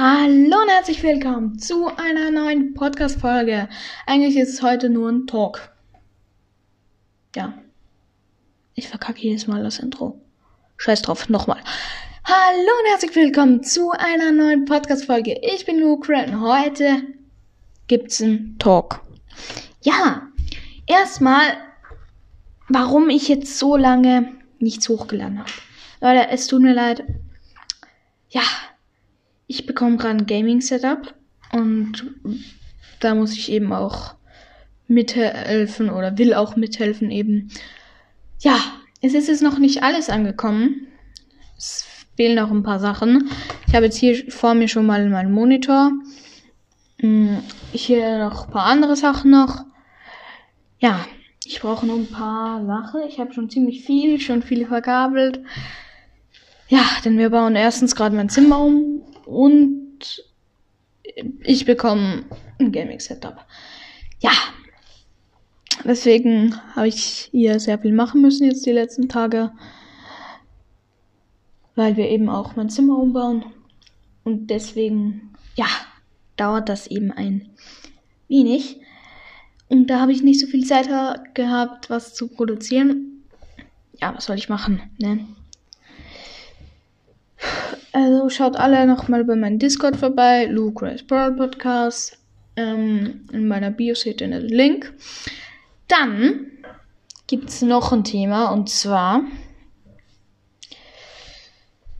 Hallo und herzlich willkommen zu einer neuen Podcast-Folge. Eigentlich ist es heute nur ein Talk. Ja. Ich verkacke jedes Mal das Intro. Scheiß drauf, nochmal. Hallo und herzlich willkommen zu einer neuen Podcast-Folge. Ich bin Luke und heute gibt's einen Talk. Ja, erstmal, warum ich jetzt so lange nichts hochgeladen habe. Leute, es tut mir leid. Ja, ich bekomme gerade ein Gaming-Setup und da muss ich eben auch mithelfen oder will auch mithelfen eben. Ja, es ist jetzt noch nicht alles angekommen. Es fehlen noch ein paar Sachen. Ich habe jetzt hier vor mir schon mal meinen Monitor. Hm, hier noch ein paar andere Sachen noch. Ja, ich brauche noch ein paar Sachen. Ich habe schon ziemlich viel, schon viel verkabelt. Ja, denn wir bauen erstens gerade mein Zimmer um und ich bekomme ein Gaming-Setup. Ja, deswegen habe ich hier sehr viel machen müssen jetzt die letzten Tage, weil wir eben auch mein Zimmer umbauen und deswegen, ja, dauert das eben ein wenig. Und da habe ich nicht so viel Zeit gehabt, was zu produzieren. Ja, was soll ich machen, ne? Also schaut alle nochmal bei meinem Discord vorbei, Luke Grace Pearl Podcast. Ähm, in meiner Bio seht ihr den Link. Dann gibt es noch ein Thema und zwar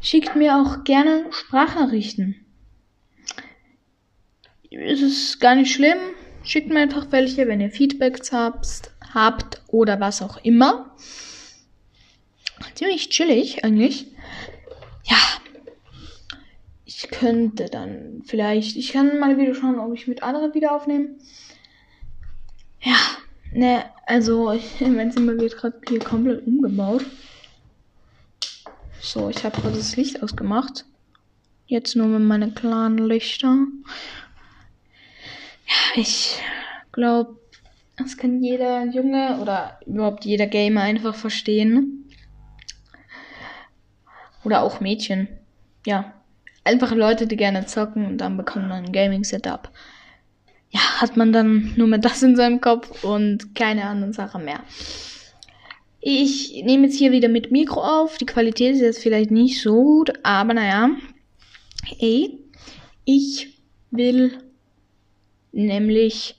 schickt mir auch gerne Sprachnachrichten. Es ist gar nicht schlimm. Schickt mir einfach welche, wenn ihr Feedbacks habt, habt oder was auch immer. Ziemlich chillig eigentlich. Ich könnte dann vielleicht, ich kann mal wieder schauen, ob ich mit anderen wieder aufnehme. Ja, ne, also mein Zimmer wird gerade hier komplett umgebaut. So, ich habe gerade das Licht ausgemacht. Jetzt nur mit meinen klaren Lichter. Ja, ich glaube, das kann jeder Junge oder überhaupt jeder Gamer einfach verstehen. Oder auch Mädchen. Ja, einfach Leute, die gerne zocken und dann bekommt man ein Gaming-Setup. Ja, hat man dann nur mehr das in seinem Kopf und keine anderen Sachen mehr. Ich nehme jetzt hier wieder mit Mikro auf. Die Qualität ist jetzt vielleicht nicht so gut, aber naja. Ey, ich will nämlich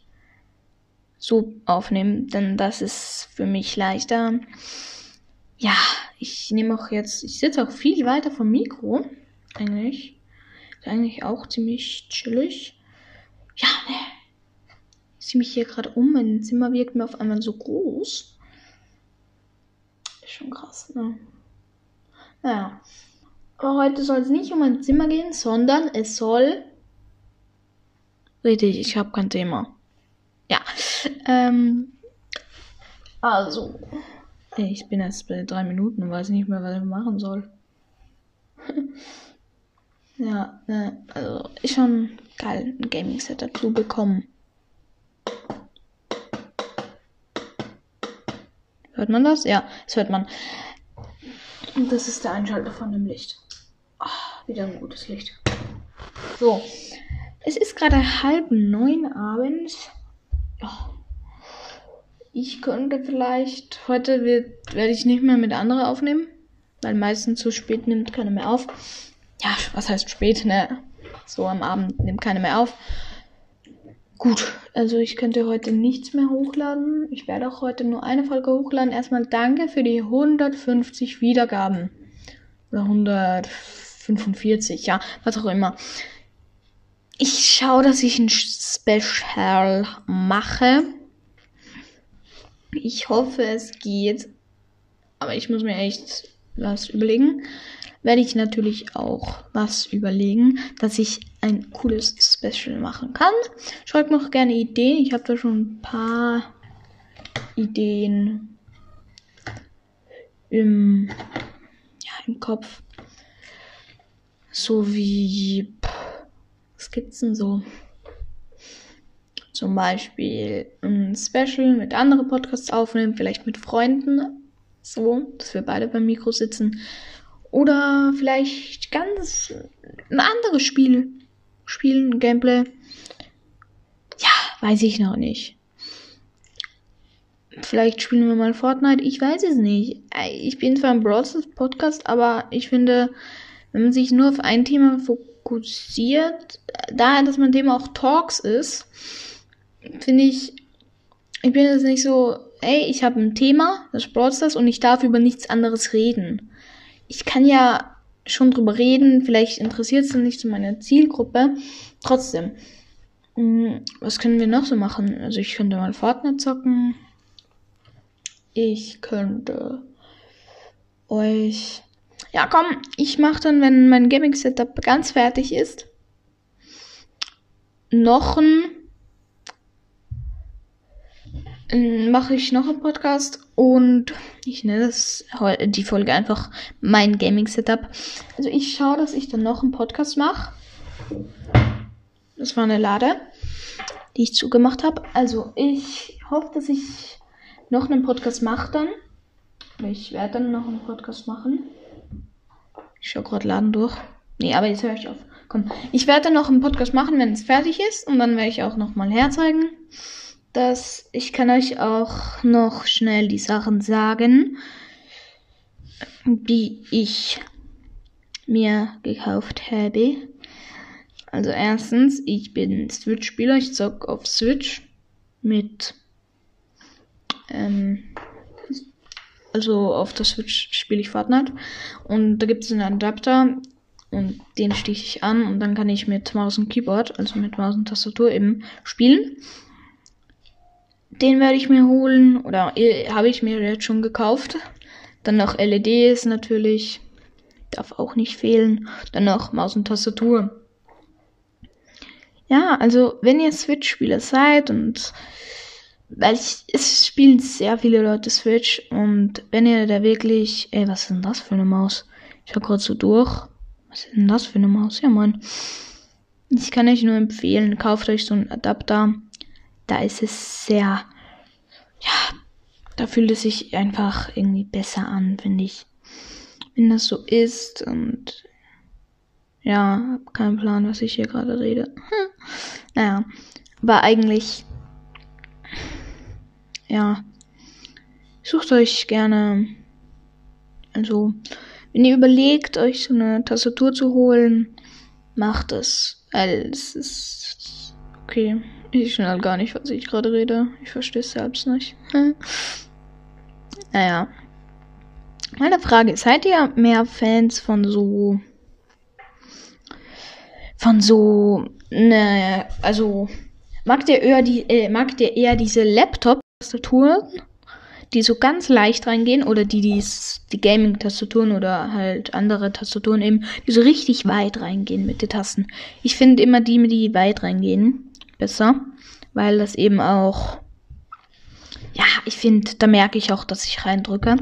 so aufnehmen, denn das ist für mich leichter. Ja, ich nehme auch jetzt, ich sitze auch viel weiter vom Mikro, eigentlich. Ist eigentlich auch ziemlich chillig. Ja, ne. Ich sehe mich hier gerade um. Mein Zimmer wirkt mir auf einmal so groß. Ist schon krass, ne? Naja. Aber heute soll es nicht um mein Zimmer gehen, sondern es soll. Richtig, ich habe kein Thema. Ja. Ähm. Also. Ich bin jetzt bei drei Minuten und weiß nicht mehr, was ich machen soll. Ja, ne, also ist schon geil, ein Gaming-Setup zu bekommen. Hört man das? Ja, das hört man. Und das ist der Einschalter von dem Licht. Oh, wieder ein gutes Licht. So. Es ist gerade halb neun abends. Oh. Ich könnte vielleicht. Heute werde ich nicht mehr mit anderen aufnehmen. Weil meistens zu spät nimmt keiner mehr auf ja, was heißt spät, ne? So am Abend nimmt keiner mehr auf. Gut, also ich könnte heute nichts mehr hochladen. Ich werde auch heute nur eine Folge hochladen. Erstmal danke für die 150 Wiedergaben. Oder 145, ja, was auch immer. Ich schaue, dass ich ein Special mache. Ich hoffe, es geht. Aber ich muss mir echt was überlegen werde ich natürlich auch was überlegen, dass ich ein cooles Special machen kann. Schreibt mir auch gerne Ideen. Ich habe da schon ein paar Ideen im, ja, im Kopf. So wie, was gibt's denn so? Zum Beispiel ein Special mit anderen Podcasts aufnehmen, vielleicht mit Freunden. So, dass wir beide beim Mikro sitzen oder vielleicht ganz ein anderes Spiel. spielen, Gameplay. Ja, weiß ich noch nicht. Vielleicht spielen wir mal Fortnite, ich weiß es nicht. Ich bin zwar ein Brawl Podcast, aber ich finde, wenn man sich nur auf ein Thema fokussiert, daher, dass man Thema auch Talks ist, finde ich, ich bin jetzt nicht so, ey, ich habe ein Thema, das Brawl und ich darf über nichts anderes reden. Ich kann ja schon drüber reden, vielleicht interessiert es nicht so meine Zielgruppe. Trotzdem, hm, was können wir noch so machen? Also ich könnte mal Fortnite zocken. Ich könnte euch. Ja, komm, ich mache dann, wenn mein Gaming-Setup ganz fertig ist, noch ein. Mache ich noch einen Podcast und ich nenne das die Folge einfach mein Gaming-Setup. Also ich schaue, dass ich dann noch einen Podcast mache. Das war eine Lade, die ich zugemacht habe. Also ich hoffe, dass ich noch einen Podcast mache dann. Ich werde dann noch einen Podcast machen. Ich schaue gerade Laden durch. Nee, aber jetzt höre ich auf. Komm, ich werde dann noch einen Podcast machen, wenn es fertig ist. Und dann werde ich auch nochmal herzeigen. Dass ich kann euch auch noch schnell die Sachen sagen, die ich mir gekauft habe. Also erstens, ich bin Switch-Spieler. Ich zocke auf Switch mit ähm, also auf der Switch spiele ich Fortnite. Und da gibt es einen Adapter und den stich ich an und dann kann ich mit Maus und Keyboard, also mit Maus und Tastatur eben spielen. Den werde ich mir holen oder äh, habe ich mir jetzt schon gekauft. Dann noch LEDs natürlich. Darf auch nicht fehlen. Dann noch Maus und Tastatur. Ja, also wenn ihr Switch-Spieler seid und weil ich, es spielen sehr viele Leute Switch und wenn ihr da wirklich, ey, was ist denn das für eine Maus? Ich schau kurz so durch. Was ist denn das für eine Maus? Ja, Mann. Ich kann euch nur empfehlen, kauft euch so einen Adapter. Da ist es sehr, ja, da fühlt es sich einfach irgendwie besser an, finde ich. Wenn das so ist und ja, hab keinen Plan, was ich hier gerade rede. naja, aber eigentlich ja, sucht euch gerne, also, wenn ihr überlegt, euch so eine Tastatur zu holen, macht es. Weil es ist okay. Ich schnell gar nicht, was ich gerade rede. Ich verstehe es selbst nicht. naja. Meine Frage, seid ihr mehr Fans von so von so ne, also mag der eher die äh, mag der eher diese Laptop Tastaturen, die so ganz leicht reingehen oder die, die, die Gaming-Tastaturen oder halt andere Tastaturen eben, die so richtig weit reingehen mit den Tasten. Ich finde immer die, die weit reingehen, besser, weil das eben auch, ja, ich finde, da merke ich auch, dass ich reindrücke.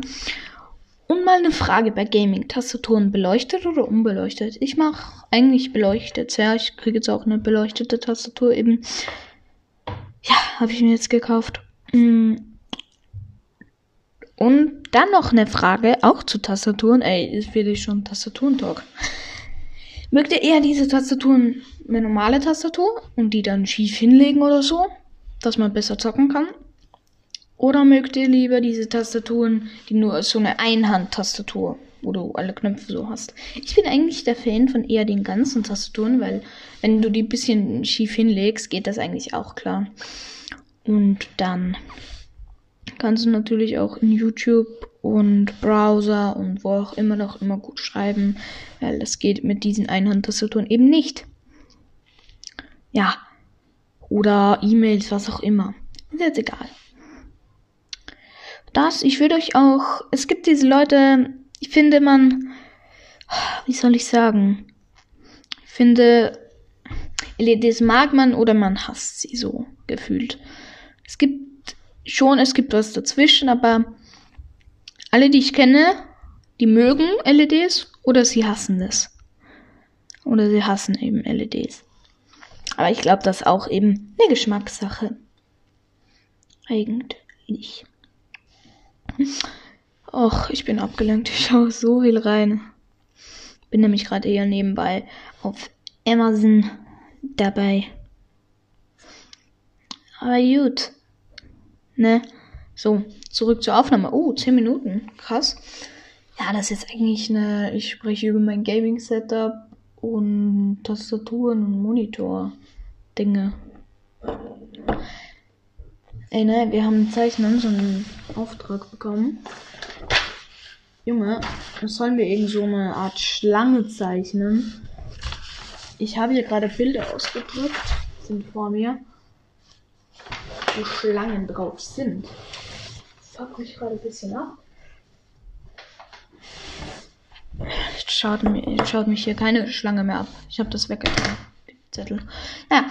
Und mal eine Frage bei Gaming-Tastaturen, beleuchtet oder unbeleuchtet? Ich mache eigentlich beleuchtet, ja, ich kriege jetzt auch eine beleuchtete Tastatur eben. Ja, habe ich mir jetzt gekauft. Mm. Und dann noch eine Frage, auch zu Tastaturen. Ey, ist wirklich schon Tastaturentalk. Mögt ihr eher diese Tastaturen eine normale Tastatur und die dann schief hinlegen oder so, dass man besser zocken kann? Oder mögt ihr lieber diese Tastaturen, die nur so eine Einhand-Tastatur, wo du alle Knöpfe so hast? Ich bin eigentlich der Fan von eher den ganzen Tastaturen, weil wenn du die ein bisschen schief hinlegst, geht das eigentlich auch klar. Und dann kannst du natürlich auch in YouTube und Browser und wo auch immer noch immer gut schreiben, weil das geht mit diesen Einhandtastaturen eben nicht. Ja. Oder E-Mails, was auch immer. Ist jetzt egal. Das, ich würde euch auch, es gibt diese Leute, ich finde man, wie soll ich sagen? Ich finde, LEDs mag man oder man hasst sie so gefühlt. Es gibt schon, es gibt was dazwischen, aber alle, die ich kenne, die mögen LEDs oder sie hassen es. Oder sie hassen eben LEDs. Aber ich glaube, das ist auch eben eine Geschmackssache. Eigentlich. Och, ich bin abgelenkt. Ich schaue so viel rein. Bin nämlich gerade eher nebenbei auf Amazon dabei. Aber gut. Ne? So, zurück zur Aufnahme. Oh, 10 Minuten. Krass. Ja, das ist jetzt eigentlich eine. Ich spreche über mein Gaming-Setup und Tastaturen und Monitor-Dinge. Ey, ne, wir haben Zeichnen, so einen Auftrag bekommen. Junge, das sollen wir irgend so eine Art Schlange zeichnen. Ich habe hier gerade Bilder ausgedrückt, sind vor mir, wo Schlangen drauf sind. Das fuckt mich gerade ein bisschen ab. Jetzt schaut, mir, schaut mich hier keine Schlange mehr ab. Ich habe das weggetan. Zettel. Ja.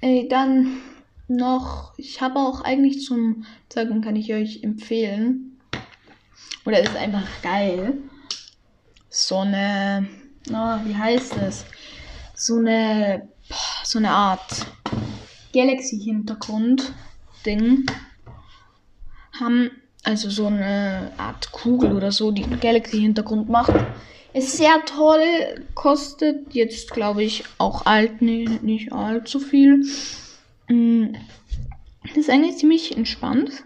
Ey, dann noch. Ich habe auch eigentlich zum Zeigen, kann ich euch empfehlen. Oder ist einfach geil. So eine. Oh, wie heißt es? So eine. So eine Art Galaxy-Hintergrund-Ding. Haben also so eine Art Kugel oder so, die einen Galaxy-Hintergrund macht. Ist sehr toll, kostet jetzt, glaube ich, auch alt, nee, nicht allzu viel. Mm, ist eigentlich ziemlich entspannt.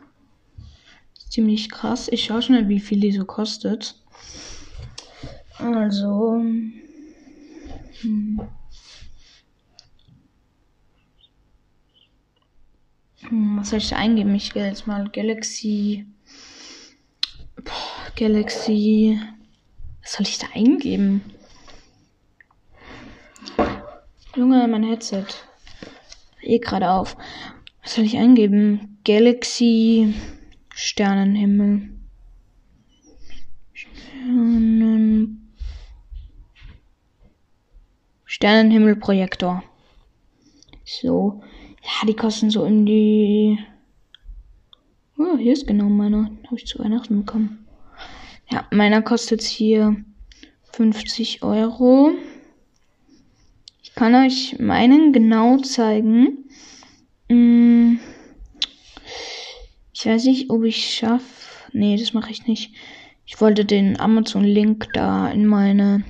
Ziemlich krass. Ich schaue schnell, wie viel die so kostet. Also. Hm. Was soll ich da eingeben? Ich gehe jetzt mal Galaxy. Boah, Galaxy. Was soll ich da eingeben? Junge, mein Headset. Eh gerade auf. Was soll ich eingeben? Galaxy Sternenhimmel. Sternen Sternenhimmelprojektor. So. Ja, die kosten so in die. Oh, hier ist genau meiner. Habe ich zu Weihnachten bekommen. Ja, meiner kostet hier 50 Euro. Ich kann euch meinen genau zeigen. Hm, ich weiß nicht, ob ich schaffe. Nee, das mache ich nicht. Ich wollte den Amazon-Link da in meine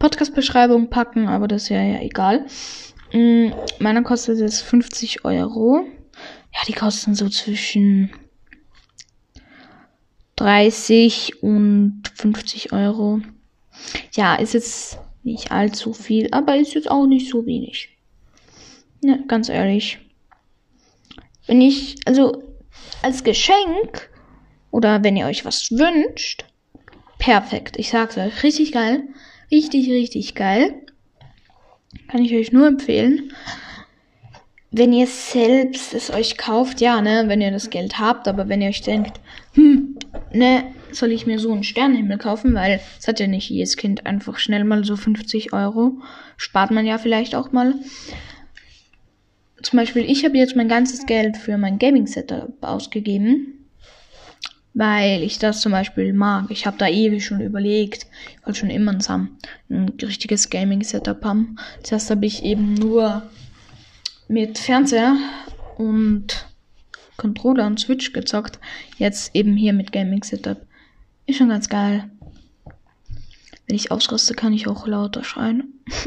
Podcast-Beschreibung packen, aber das ist ja, ja egal. Hm, meiner kostet jetzt 50 Euro. Ja, die kosten so zwischen 30 und 50 Euro. Ja, ist jetzt nicht allzu viel, aber ist jetzt auch nicht so wenig. Ja, ganz ehrlich. Wenn ich, also als Geschenk oder wenn ihr euch was wünscht, perfekt. Ich sag's euch, richtig geil. Richtig, richtig geil. Kann ich euch nur empfehlen. Wenn ihr selbst es euch kauft, ja, ne, wenn ihr das Geld habt, aber wenn ihr euch denkt, hm, ne, soll ich mir so einen Sternenhimmel kaufen, weil es hat ja nicht jedes Kind einfach schnell mal so 50 Euro. Spart man ja vielleicht auch mal. Zum Beispiel, ich habe jetzt mein ganzes Geld für mein Gaming-Setup ausgegeben, weil ich das zum Beispiel mag. Ich habe da ewig schon überlegt. Ich wollte schon immer ein, ein richtiges Gaming-Setup haben. Zuerst habe ich eben nur mit Fernseher und Controller und Switch gezockt. Jetzt eben hier mit Gaming Setup. Ist schon ganz geil. Wenn ich ausraste, kann ich auch lauter schreien.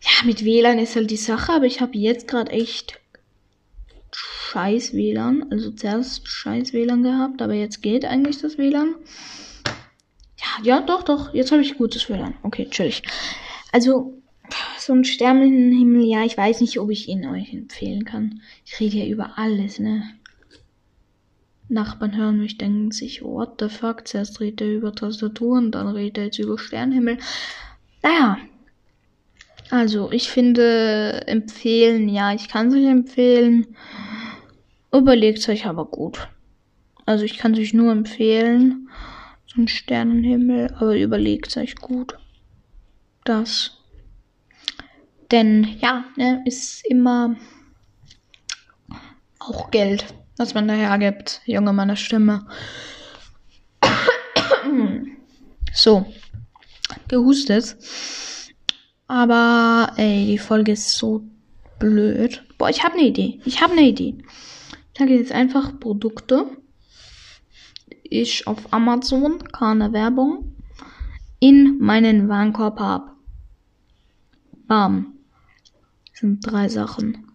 ja, mit WLAN ist halt die Sache, aber ich habe jetzt gerade echt scheiß WLAN. Also zuerst scheiß WLAN gehabt, aber jetzt geht eigentlich das WLAN. Ja, ja, doch, doch. Jetzt habe ich gutes WLAN. Okay, chillig. Also, so ein Sternenhimmel, ja, ich weiß nicht, ob ich ihn euch empfehlen kann. Ich rede hier über alles, ne? Nachbarn hören mich, denken sich, what the fuck, zuerst redet er über Tastaturen, dann redet er jetzt über Sternenhimmel. Naja. Also, ich finde, empfehlen, ja, ich kann es euch empfehlen. Überlegt euch aber gut. Also, ich kann es euch nur empfehlen. So ein Sternenhimmel, aber überlegt euch gut. Das denn ja, ne, ist immer auch Geld, was man daher gibt. Junge, meine Stimme. so, gehustet. Aber, ey, die Folge ist so blöd. Boah, ich habe eine Idee. Ich habe eine Idee. Ich sage jetzt einfach Produkte. Ich auf Amazon, keine Werbung, in meinen Warenkorb habe. Bam. Das sind drei Sachen.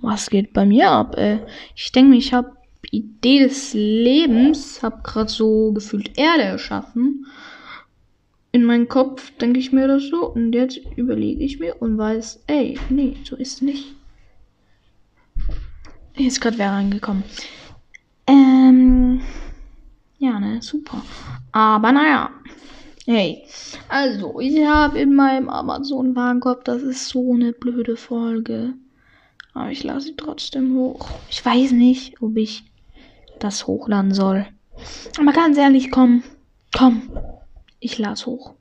Was geht bei mir ab, ey? Ich denke, ich habe Idee des Lebens, habe gerade so gefühlt Erde erschaffen. In meinem Kopf denke ich mir das so und jetzt überlege ich mir und weiß, ey, nee, so ist nicht. Hier ist gerade wer reingekommen. Ähm, ja, ne, super. Aber naja. Hey, also, ich habe in meinem Amazon-Warenkorb, das ist so eine blöde Folge. Aber ich lasse sie trotzdem hoch. Ich weiß nicht, ob ich das hochladen soll. Aber ganz ehrlich, komm, komm, ich las hoch.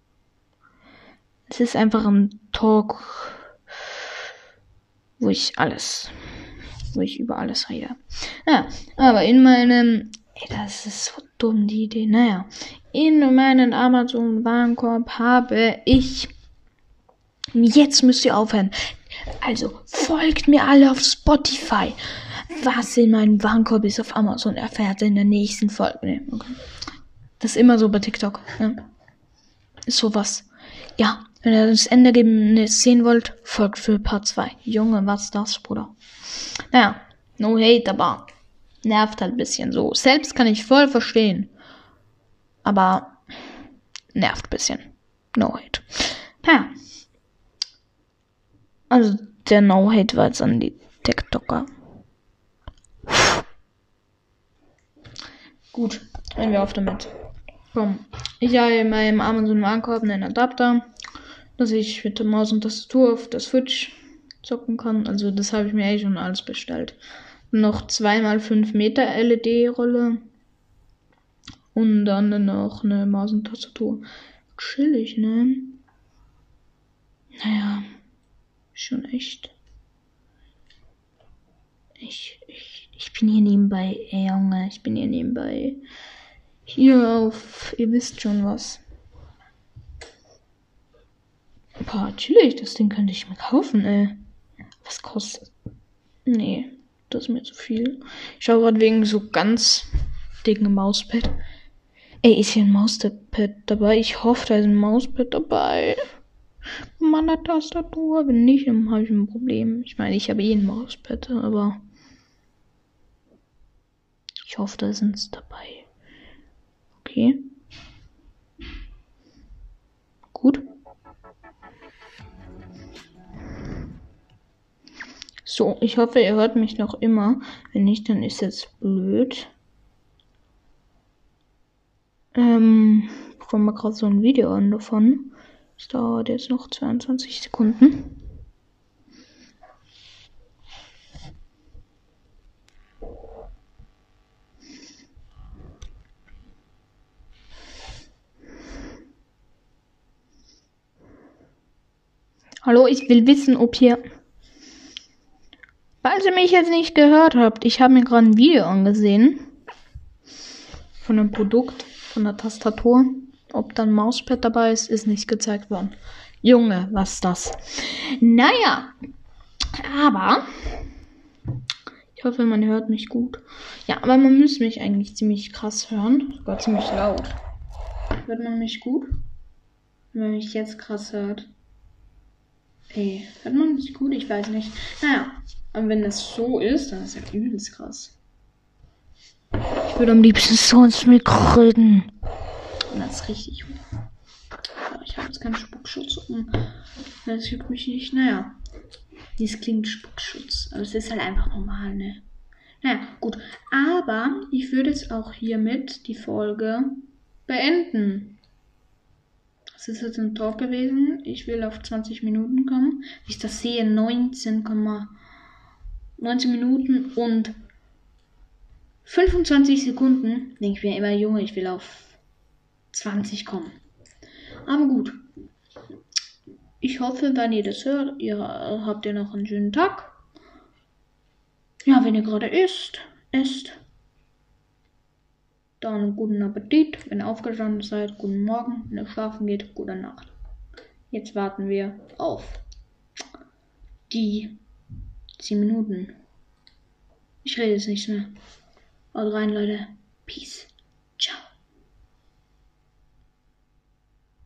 Es ist einfach ein Talk, wo ich alles, wo ich über alles rede. Ja, aber in meinem, ey, das ist so dumm, die Idee. Naja, in meinem Amazon-Warenkorb habe ich, jetzt müsst ihr aufhören. Also, folgt mir alle auf Spotify. Was in meinem Warenkorb ist auf Amazon, erfährt ihr in der nächsten Folge. Nee, okay. Das ist immer so bei TikTok. Ja. Sowas. Ja, wenn ihr das Endergebnis sehen wollt, folgt für Part 2. Junge, was das, Bruder? Naja, no hate, aber nervt halt ein bisschen so. Selbst kann ich voll verstehen. Aber nervt ein bisschen. No hate. Naja. Also der No Hate war jetzt an die TikToker. Gut, hören wir auf damit. Komm. Ich habe in meinem Amazon Warenkorb einen Adapter, dass ich mit der Maus und Tastatur auf der Switch zocken kann. Also das habe ich mir eh schon alles bestellt. Noch 2x5 Meter LED-Rolle. Und dann noch eine Maus und Tastatur. Chillig, ne? Naja, schon echt. Ich, ich, ich bin hier nebenbei, ey Junge, ich bin hier nebenbei. Hier auf, ihr wisst schon was. Boah, natürlich, das Ding könnte ich mir kaufen, ey. Was kostet? Nee, das ist mir zu viel. Ich schaue gerade wegen so ganz dicken Mauspad. Ey, ist hier ein Mauspad dabei? Ich hoffe, da ist ein Mauspad dabei meiner Tastatur. Wenn nicht, dann habe ich ein Problem. Ich meine, ich habe eh ein Mauspad, aber ich hoffe, da sind es dabei. Okay. Gut. So, ich hoffe, ihr hört mich noch immer. Wenn nicht, dann ist jetzt blöd. Ähm, ich mal gerade so ein Video an davon. Es dauert jetzt noch 22 Sekunden. Hallo, ich will wissen, ob ihr... Falls ihr mich jetzt nicht gehört habt, ich habe mir gerade ein Video angesehen. Von einem Produkt, von der Tastatur. Ob dann Mauspad dabei ist, ist nicht gezeigt worden. Junge, was ist das? Naja, aber ich hoffe, man hört mich gut. Ja, aber man müsste mich eigentlich ziemlich krass hören. Sogar ziemlich laut. Hört man mich gut? Wenn man mich jetzt krass hört. Ey, hört man mich gut? Ich weiß nicht. Naja, aber wenn das so ist, dann ist das ja übelst krass. Ich würde am liebsten so ins Mikro reden. Und das ist richtig gut. ich habe jetzt keinen Spuckschutz um. Das juckt mich nicht. Naja. Dies klingt Spuckschutz. Aber es ist halt einfach normal, ne? Naja, gut. Aber ich würde jetzt auch hiermit die Folge beenden. Das ist jetzt ein Talk gewesen. Ich will auf 20 Minuten kommen. Wie ich das sehe, 19, 19 Minuten und 25 Sekunden. Denke ich mir immer, Junge, ich will auf 20 kommen. Aber gut. Ich hoffe, wenn ihr das hört, ihr habt ihr noch einen schönen Tag. Ja, wenn ihr gerade isst, isst. Dann guten Appetit. Wenn ihr aufgestanden seid, guten Morgen. Wenn ihr schlafen geht, gute Nacht. Jetzt warten wir auf die 10 Minuten. Ich rede jetzt nichts mehr. Haut rein, Leute. Peace.